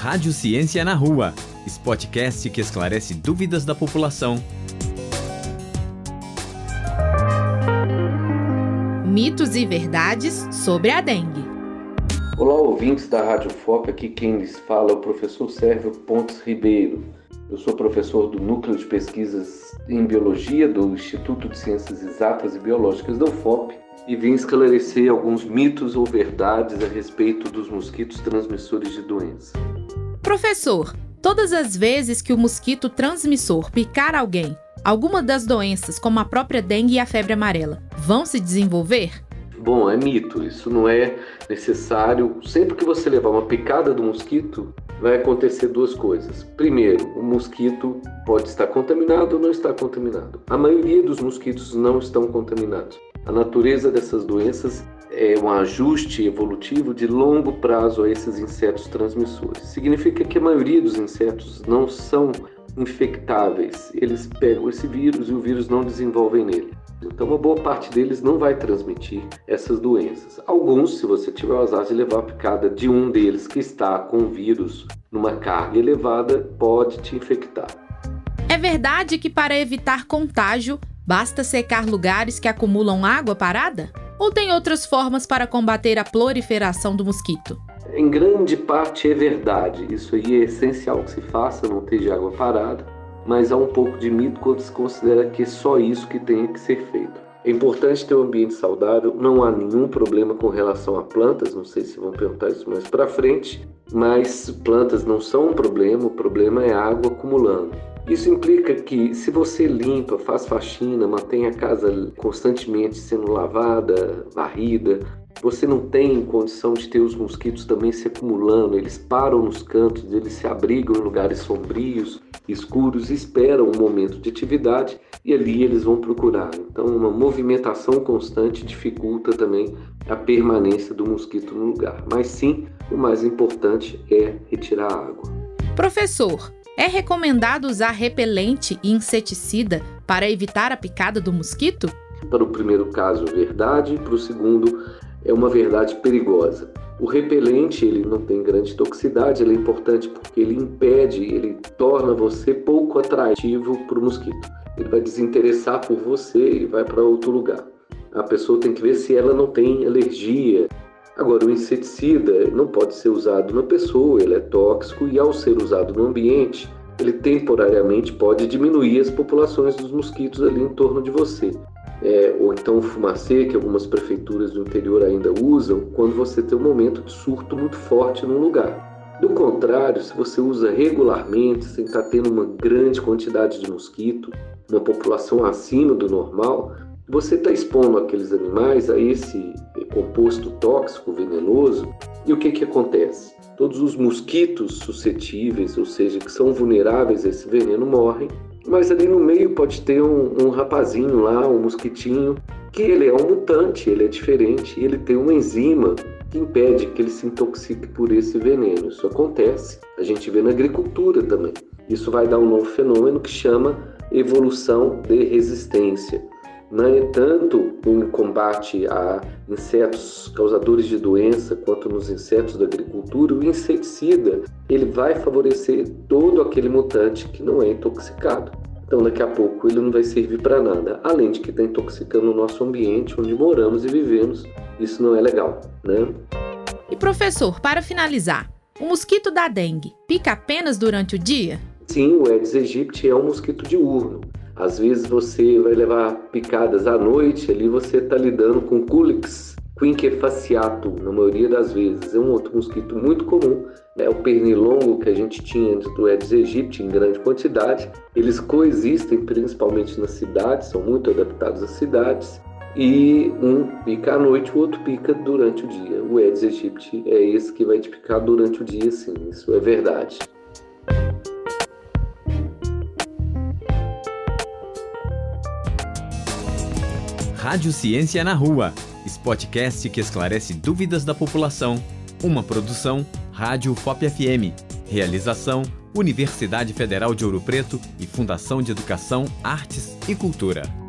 Rádio Ciência na Rua, podcast que esclarece dúvidas da população. Mitos e verdades sobre a dengue. Olá, ouvintes da Rádio FOP, aqui quem lhes fala é o professor Sérgio Pontes Ribeiro. Eu sou professor do Núcleo de Pesquisas em Biologia do Instituto de Ciências Exatas e Biológicas da UFOP e vim esclarecer alguns mitos ou verdades a respeito dos mosquitos transmissores de doença. Professor, todas as vezes que o mosquito transmissor picar alguém, alguma das doenças, como a própria dengue e a febre amarela, vão se desenvolver? Bom, é mito, isso não é necessário. Sempre que você levar uma picada do mosquito, vai acontecer duas coisas. Primeiro, o mosquito pode estar contaminado ou não estar contaminado. A maioria dos mosquitos não estão contaminados. A natureza dessas doenças é um ajuste evolutivo de longo prazo a esses insetos transmissores. Significa que a maioria dos insetos não são infectáveis, eles pegam esse vírus e o vírus não desenvolve nele. Então, uma boa parte deles não vai transmitir essas doenças. Alguns, se você tiver o azar de levar a picada de um deles que está com vírus numa carga elevada, pode te infectar. É verdade que para evitar contágio, basta secar lugares que acumulam água parada? Ou tem outras formas para combater a proliferação do mosquito? Em grande parte é verdade. Isso aí é essencial que se faça, não ter de água parada. Mas há um pouco de mito quando se considera que é só isso que tem que ser feito. É importante ter um ambiente saudável, não há nenhum problema com relação a plantas, não sei se vão perguntar isso mais para frente, mas plantas não são um problema, o problema é água acumulando. Isso implica que se você limpa, faz faxina, mantém a casa constantemente sendo lavada, varrida, você não tem condição de ter os mosquitos também se acumulando, eles param nos cantos, eles se abrigam em lugares sombrios, escuros, esperam um momento de atividade e ali eles vão procurar. Então, uma movimentação constante dificulta também a permanência do mosquito no lugar. Mas sim, o mais importante é retirar a água. Professor, é recomendado usar repelente e inseticida para evitar a picada do mosquito? Para o primeiro caso, verdade. Para o segundo, é uma verdade perigosa. O repelente ele não tem grande toxicidade, ele é importante porque ele impede, ele torna você pouco atrativo para o mosquito. Ele vai desinteressar por você e vai para outro lugar. A pessoa tem que ver se ela não tem alergia. Agora, o inseticida não pode ser usado na pessoa, ele é tóxico e ao ser usado no ambiente, ele temporariamente pode diminuir as populações dos mosquitos ali em torno de você é, ou então o fumacê, que algumas prefeituras do interior ainda usam, quando você tem um momento de surto muito forte num lugar. Do contrário, se você usa regularmente, sem estar tendo uma grande quantidade de mosquito, uma população acima do normal, você está expondo aqueles animais a esse composto tóxico, venenoso, e o que, que acontece? Todos os mosquitos suscetíveis, ou seja, que são vulneráveis a esse veneno, morrem mas ali no meio pode ter um, um rapazinho lá, um mosquitinho, que ele é um mutante, ele é diferente, ele tem uma enzima que impede que ele se intoxique por esse veneno. Isso acontece, a gente vê na agricultura também. Isso vai dar um novo fenômeno que chama evolução de resistência. Não é tanto no combate a insetos causadores de doença quanto nos insetos da agricultura, o inseticida ele vai favorecer todo aquele mutante que não é intoxicado. Então, daqui a pouco ele não vai servir para nada, além de que está intoxicando o nosso ambiente onde moramos e vivemos. Isso não é legal, né? E professor, para finalizar, o mosquito da dengue pica apenas durante o dia? Sim, o Aedes aegypti é um mosquito diurno. Às vezes você vai levar picadas à noite, ali você está lidando com Culex quinquefaciatum, na maioria das vezes. É um outro mosquito muito comum, né? o pernilongo que a gente tinha antes do Aedes aegypti em grande quantidade. Eles coexistem principalmente nas cidades, são muito adaptados às cidades. E um pica à noite, o outro pica durante o dia. O Aedes aegypti é esse que vai te picar durante o dia, sim, isso é verdade. Rádio Ciência na Rua, podcast que esclarece dúvidas da população. Uma produção Rádio FOP FM. Realização Universidade Federal de Ouro Preto e Fundação de Educação, Artes e Cultura.